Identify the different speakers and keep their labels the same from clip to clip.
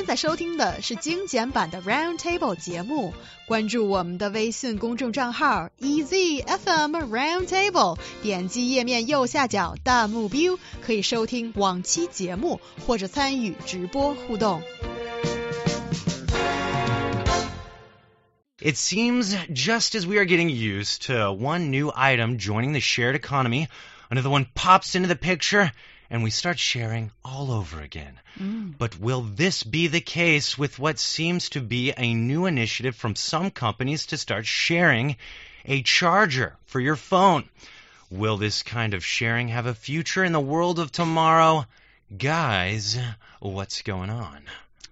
Speaker 1: 现在收听的是精简版的 Round Table 节目，关注我们的微信公众账号 EZFM Round Table，点击页面右下角弹幕 view，可以收听往期节目或者参与直播互动。
Speaker 2: It seems just as we are getting used to one new item joining the shared economy, another one pops into the picture and we start sharing all over again. Mm. But will this be the case with what seems to be a new initiative from some companies to start sharing a charger for your phone? Will this kind of sharing have a future in the world of tomorrow? Guys, what's going on?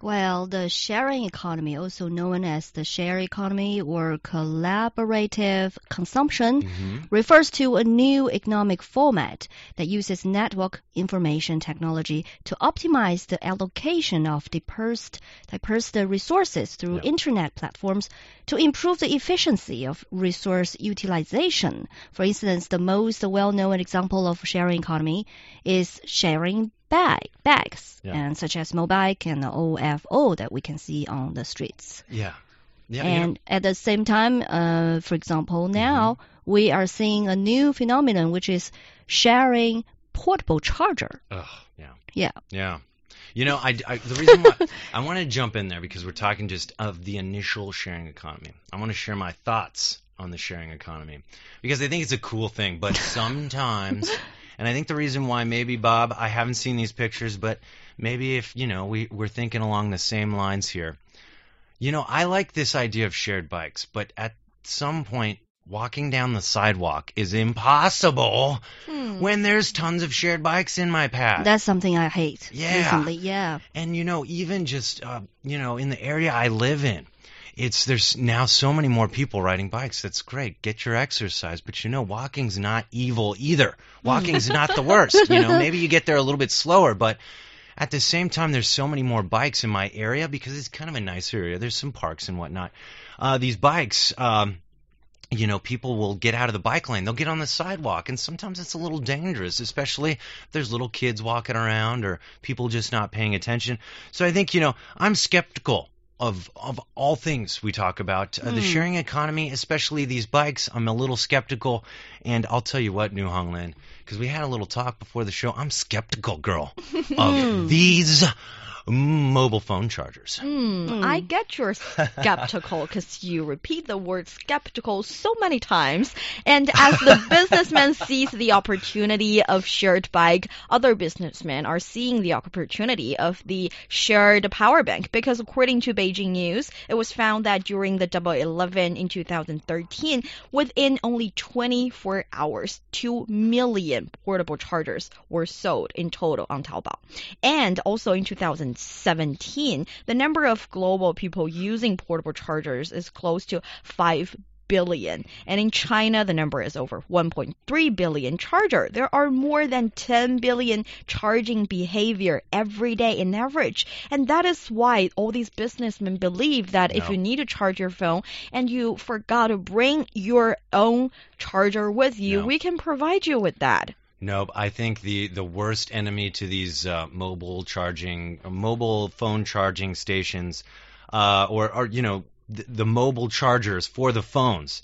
Speaker 3: Well, the sharing economy, also known as the share economy or collaborative consumption, mm-hmm. refers to a new economic format that uses network information technology to optimize the allocation of dispersed, dispersed resources through internet platforms to improve the efficiency of resource utilization. For instance, the most well-known example of sharing economy is sharing bag, bags,
Speaker 2: Yeah.
Speaker 3: and such as Mobike and OFO that we can see on the streets.
Speaker 2: Yeah. Yeah.
Speaker 3: and at the same time, uh, for example, now we are seeing a new phenomenon which is sharing portable charger.
Speaker 2: Ugh, yeah.
Speaker 3: Yeah.
Speaker 2: Yeah. You know, I, I the reason why I want to jump in there because we're talking just of the initial sharing economy. I want to share my thoughts on the sharing economy because I think it's a cool thing, but sometimes and I think the reason why maybe Bob, I haven't seen these pictures, but maybe if, you know, we we're thinking along the same lines here. You know, I like this idea of shared bikes, but at some point walking down the sidewalk is impossible when there's tons of shared bikes in my path.
Speaker 3: That's something I hate
Speaker 2: Yeah.
Speaker 3: recently. Yeah.
Speaker 2: And you know, even just uh, you know, in the area I live in, it's there's now so many more people riding bikes. That's great. Get your exercise, but you know, walking's not evil either. Walking's not the worst. You know, maybe you get there a little bit slower, but at the same time, there's so many more bikes in my area because it's kind of a nice area. There's some parks and whatnot. Uh, these bikes. Um, you know, people will get out of the bike lane. They'll get on the sidewalk, and sometimes it's a little dangerous, especially if there's little kids walking around or people just not paying attention. So I think, you know, I'm skeptical of of all things we talk about. Uh, the sharing economy, especially these bikes, I'm a little skeptical. And I'll tell you what, New Hongland, because we had a little talk before the show. I'm skeptical, girl, of these mobile phone chargers.
Speaker 4: Hmm, I get you're skeptical because you repeat the word skeptical so many times. And as the businessman sees the opportunity of shared bike, other businessmen are seeing the opportunity of the shared power bank because according to Beijing News, it was found that during the Double Eleven in 2013, within only 24 hours, 2 million portable chargers were sold in total on Taobao. And also in 2017, the number of global people using portable chargers is close to 5 billion. And in China, the number is over 1.3 billion charger. There are more than 10 billion charging behavior every day in average. And that is why all these businessmen believe that if you need to charge your phone and you forgot to bring your own charger with you,
Speaker 2: No.
Speaker 4: we can provide you with that.
Speaker 2: Nope. I think the the worst enemy to these uh, mobile charging, mobile phone charging stations, uh, or or you know the, the mobile chargers for the phones,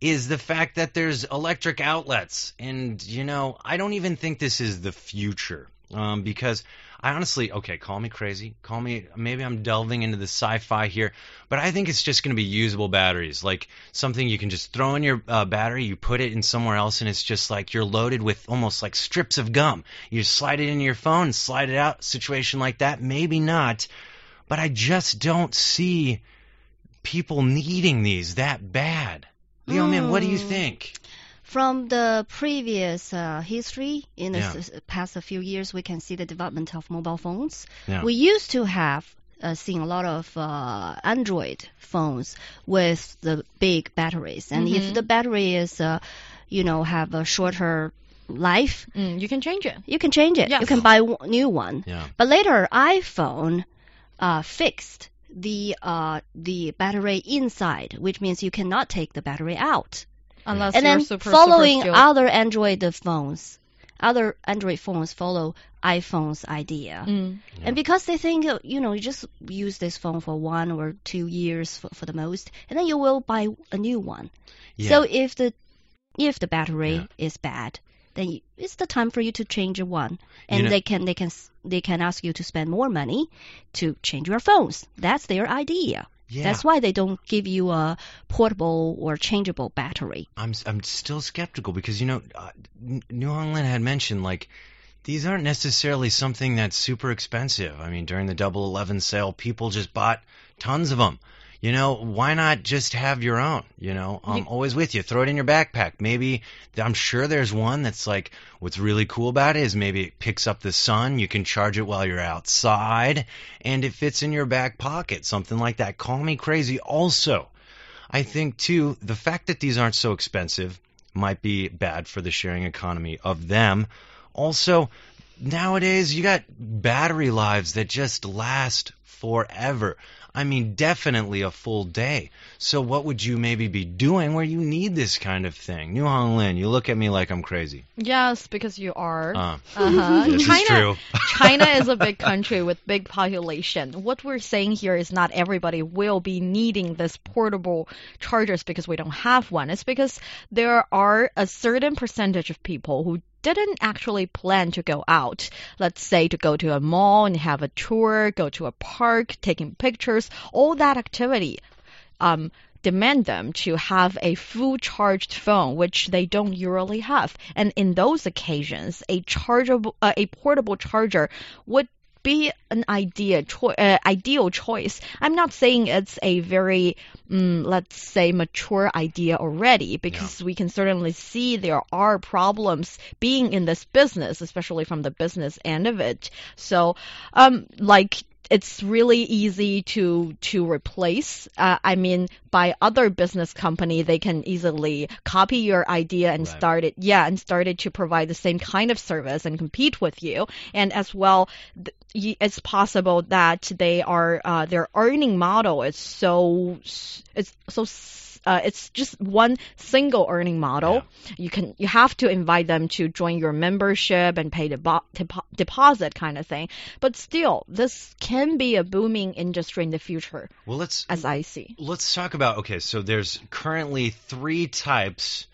Speaker 2: is the fact that there's electric outlets, and you know I don't even think this is the future, um, because I honestly, okay, call me crazy, call me maybe I'm delving into the sci-fi here, but I think it's just going to be usable batteries, like something you can just throw in your uh, battery, you put it in somewhere else, and it's just like you're loaded with almost like strips of gum. You slide it into your phone, slide it out, situation like that, maybe not, but I just don't see people needing these that bad. Leo, man, what do you
Speaker 3: Mm.
Speaker 2: think?
Speaker 3: From the previous uh, history in the
Speaker 2: Yeah.
Speaker 3: s- past a few years, we can see the development of mobile phones.
Speaker 2: Yeah.
Speaker 3: We used to have uh, seen a lot of uh, Android phones with the big batteries, and if
Speaker 4: Mhm.
Speaker 3: the battery is, uh, you know, have a shorter life,
Speaker 4: Mm, you can change it.
Speaker 3: you can change it.
Speaker 4: Yes.
Speaker 3: You can buy a new one.
Speaker 2: Yeah.
Speaker 3: But later, iPhone uh, fixed the uh, the battery inside, which means you cannot take the battery out.
Speaker 4: Unless
Speaker 3: and then
Speaker 4: super,
Speaker 3: following
Speaker 4: super
Speaker 3: other Android phones, other Android phones follow iPhone's idea.
Speaker 4: Mm.
Speaker 3: And because they think, you know, you just use this phone for one or two years for, for the most, and then you will buy a new one.
Speaker 2: Yeah.
Speaker 3: So if the if the battery
Speaker 2: Yeah.
Speaker 3: is bad, then y- it's the time for you to change one, and
Speaker 2: know-
Speaker 3: they can they can they can ask you to spend more money to change your phones. That's their idea.
Speaker 2: Yeah.
Speaker 3: That's why they don't give you a portable or changeable battery.
Speaker 2: I'm I'm still skeptical because you know uh, New Hongland had mentioned like these aren't necessarily something that's super expensive. I mean, during the Double Eleven sale, people just bought tons of them. You know, why not just have your own? You know, I'm always with you. Throw it in your backpack. Maybe I'm sure there's one that's like what's really cool about it is maybe it picks up the sun. You can charge it while you're outside, and it fits in your back pocket. Something like that. Call me crazy. Also, I think too the fact that these aren't so expensive might be bad for the sharing economy of them. Also, nowadays you got battery lives that just last forever. I mean, definitely a full day. So what would you maybe be doing where you need this kind of thing? New Hong Lin, you look at me like I'm crazy.
Speaker 4: Yes, because you are.
Speaker 2: Uh,
Speaker 4: Uh-huh.
Speaker 2: this is
Speaker 4: China,
Speaker 2: true.
Speaker 4: China is a big country with big population. What we're saying here is not everybody will be needing this portable chargers because we don't have one. It's because there are a certain percentage of people who didn't actually plan to go out. Let's say to go to a mall and have a tour, go to a park, taking pictures, all that activity. Um, demand them to have a full charged phone, which they don't usually have. And in those occasions, a chargeable, uh, a portable charger would be an idea choi- uh, ideal choice. I'm not saying it's a very, mm, let's say, mature idea already, because we can certainly see there are problems being in this business, especially from the business end of it. So, um, like it's really easy to to replace. Uh, I mean, by other business company, they can easily copy your idea and
Speaker 2: Right.
Speaker 4: start it. Yeah, and started to provide the same kind of service and compete with you. And as well, it's possible that they are uh, their earning model is so it's so. Uh, it's just one single earning model. You can you have to invite them to join your membership and pay depo- deposit kind of thing. But still, this can be a booming industry in the future,
Speaker 2: Well, let's
Speaker 4: as I see.
Speaker 2: let's talk about okay so there's currently three types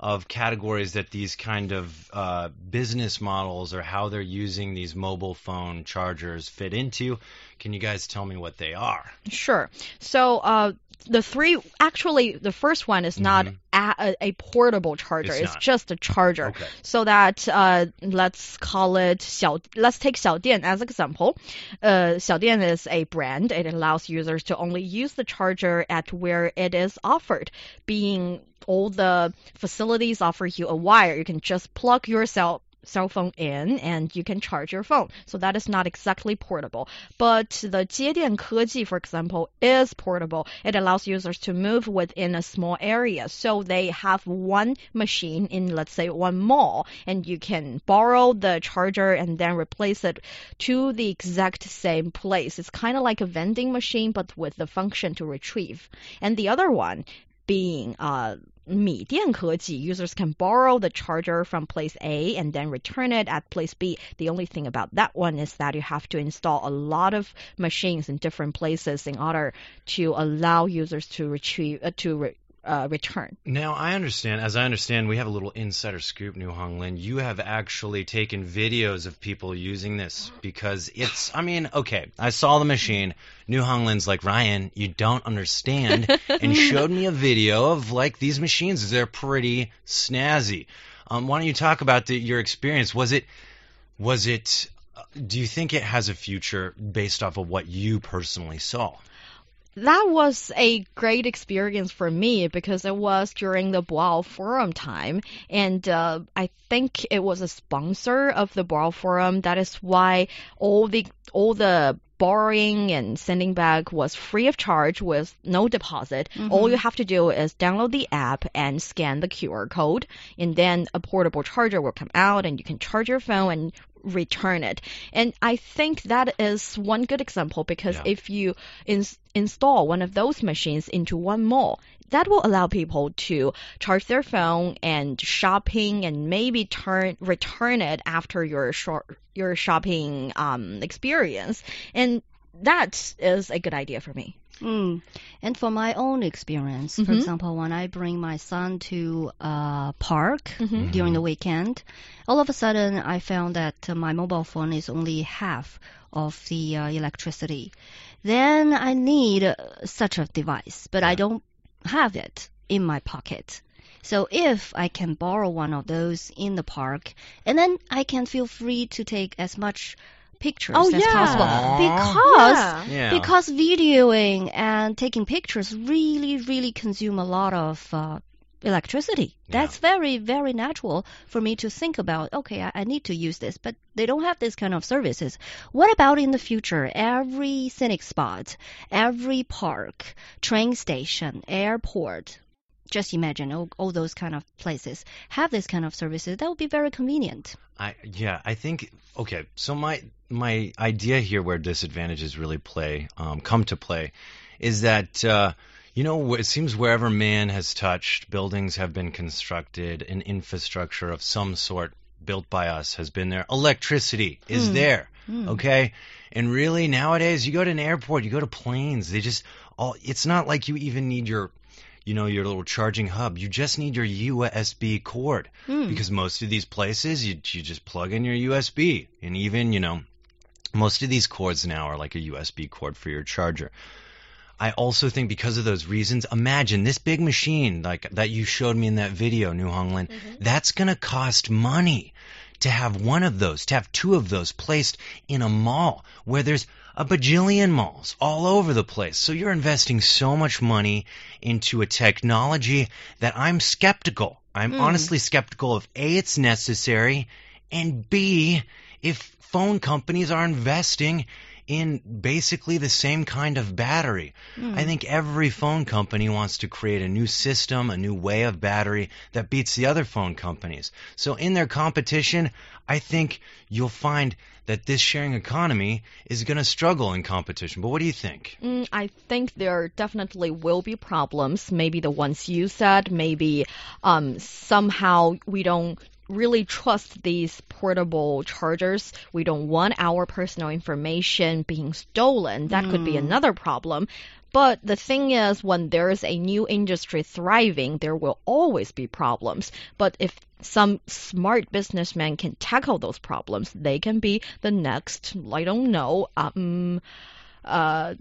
Speaker 2: of categories that these kind of uh, business models or how they're using these mobile phone chargers fit into can you guys tell me what they are
Speaker 4: Sure. So, uh, the three actually the first one is not
Speaker 2: mm
Speaker 4: -hmm. a, a, portable charger
Speaker 2: it's,
Speaker 4: it's just a charger
Speaker 2: okay.
Speaker 4: so that uh, let's call it Xiao, let's take Xiaodian as an example uh, Xiaodian is a brand it allows users to only use the charger at where it is offered being all the facilities offer you a wire you can just plug yourself cell phone in and you can charge your phone. So that is not exactly portable. But the 接电科技, for example, is portable. It allows users to move within a small area. So they have one machine in, let's say, one mall, and you can borrow the charger and then replace it to the exact same place. It's kind of like a vending machine, but with the function to retrieve. And the other one being uh, 米店科技, users can borrow the charger from place A and then return it at place B. The only thing about that one is that you have to install a lot of machines in different places in order to allow users to retrieve uh, to re, uh, return.
Speaker 2: Now, I understand, as I understand, we have a little insider scoop, New Hong Lin. You have actually taken videos of people using this because it's, I mean, okay, I saw the machine. New Hong Lin's like, Ryan, you don't understand, and showed me a video of like these machines. They're pretty snazzy. Um, why don't you talk about the, your experience? Was it, was it, uh, do you think it has a future based off of what you personally saw?
Speaker 4: That was a great experience for me because it was during the Boao Forum time, and uh, I think it was a sponsor of the Boao Forum. That is why all the all the borrowing and sending back was free of charge with no deposit. All you have to do is download the app and scan the QR code, and then a portable charger will come out, and you can charge your phone and return it. And I think that is one good example because
Speaker 2: Yeah.
Speaker 4: if you ins install one of those machines into one mall, that will allow people to charge their phone and shopping and maybe turn return it after your short your shopping um, experience. And that is a good idea for me.
Speaker 3: Mm. And for my own experience, for
Speaker 4: Mhm.
Speaker 3: example, when I bring my son to a park
Speaker 4: Mhm.
Speaker 3: during the weekend, all of a sudden I found that uh, my mobile phone is only half of the uh, electricity. Then I need uh, such a device, but I don't have it in my pocket. So if I can borrow one of those in the park, and then I can feel free to take as much pictures
Speaker 4: Oh,
Speaker 3: as
Speaker 4: yeah.
Speaker 3: possible
Speaker 2: Aw.
Speaker 3: because
Speaker 4: Yeah.
Speaker 2: Yeah.
Speaker 3: because videoing and taking pictures really, really consume a lot of uh, electricity.
Speaker 2: Yeah.
Speaker 3: That's very, very natural for me to think about. Okay, I, I need to use this, but they don't have this kind of services. What about in the future? Every scenic spot, every park, train station, airport. Just imagine all, all those kind of places have this kind of services. That would be very convenient.
Speaker 2: I yeah, I think okay. So my my idea here where disadvantages really play um, come to play is that uh, you know it seems wherever man has touched, buildings have been constructed, an infrastructure of some sort built by us has been there. Electricity is
Speaker 3: Hmm.
Speaker 2: there.
Speaker 3: Hmm.
Speaker 2: Okay, and really nowadays you go to an airport, you go to planes, they just all. It's not like you even need your you know your little charging hub. You just need your USB cord
Speaker 3: Hmm.
Speaker 2: because most of these places you you just plug in your USB and even you know most of these cords now are like a USB cord for your charger. I also think because of those reasons, imagine this big machine like that you showed me in that video, New Hongland, that's going to cost money to have one of those, to have two of those placed in a mall where there's a bajillion malls all over the place. So you're investing so much money into a technology that I'm skeptical. I'm
Speaker 3: Mm.
Speaker 2: honestly skeptical if A, it's necessary, and B, if phone companies are investing in basically the same kind of battery. I think every phone company wants to create a new system, a new way of battery that beats the other phone companies. So in their competition, I think you'll find that this sharing economy is going to struggle in competition. But what do you think?
Speaker 4: Mm, I think there definitely will be problems. Maybe the ones you said. Maybe um, somehow we don't really trust these portable chargers. We don't want our personal information being stolen. That could be another problem. But the thing is, when there is a new industry thriving, there will always be problems. But if some smart businessman can tackle those problems, they can be the next, I don't know, um, uh,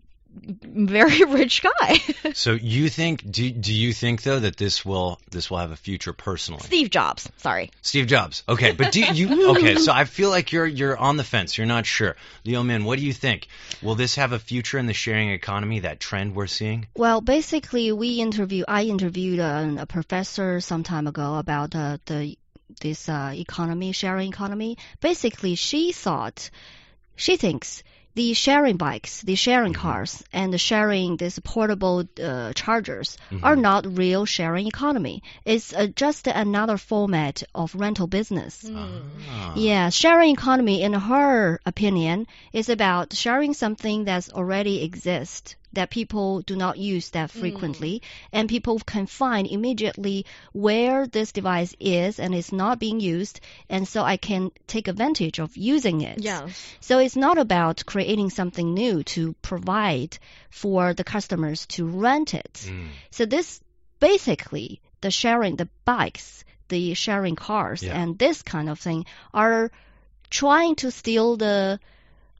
Speaker 4: very rich guy.
Speaker 2: So you think do do you think though that this will this will have a future personally?
Speaker 4: Steve Jobs, sorry.
Speaker 2: Steve Jobs. Okay, but do you okay, so I feel like you're you're on the fence. You're not sure. Leo Min, what do you think? Will this have a future in the sharing economy, that trend we're seeing?
Speaker 3: Well, basically, we interview. I interviewed a, a professor some time ago about uh, the this uh, economy, sharing economy. Basically, she thought, she thinks the sharing bikes, the sharing cars, and the sharing these portable uh, chargers are not real sharing economy. It's uh, just another format of rental business.
Speaker 2: Ah.
Speaker 3: Yeah, sharing economy, in her opinion, is about sharing something that's already exists that people do not use that frequently, and people can find immediately where this device is and is not being used, and so I can take advantage of using it.
Speaker 4: Yes.
Speaker 3: So it's not about creating something new to provide for the customers to rent it.
Speaker 2: Mm.
Speaker 3: So this basically the sharing the bikes, the sharing cars
Speaker 2: Yeah.
Speaker 3: and this kind of thing are trying to steal the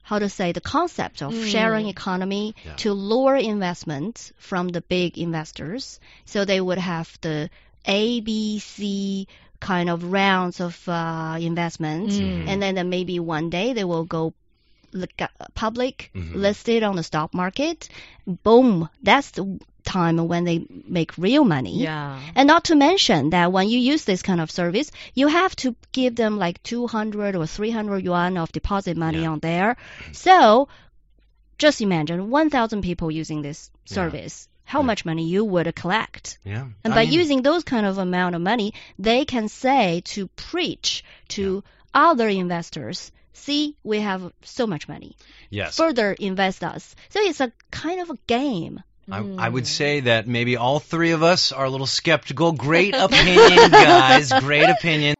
Speaker 3: how to say the concept of sharing economy
Speaker 2: Yeah.
Speaker 3: to lure investment from the big investors so they would have the A B C kind of rounds of uh, investment
Speaker 2: Mhm.
Speaker 3: and then, then maybe one day they will go look at public
Speaker 2: Mhm.
Speaker 3: listed on the stock market boom that's the time when they make real money
Speaker 4: Yeah.
Speaker 3: and not to mention that when you use this kind of service, you have to give them like 200 or 300 yuan of deposit money
Speaker 2: Yeah.
Speaker 3: on there. So just imagine 1,000 people using this
Speaker 2: Yeah.
Speaker 3: service. How
Speaker 2: Yeah.
Speaker 3: much money you would collect.
Speaker 2: Yeah.
Speaker 3: And
Speaker 2: I
Speaker 3: by
Speaker 2: mean,
Speaker 3: using those kind of amount of money, they can say to preach to other investors, see, we have so much money.
Speaker 2: yes.
Speaker 3: Further invest us. So it's a kind of a game.
Speaker 2: I, I would hmm. say that maybe all three of us are a little skeptical. Great opinion, guys. Great opinion.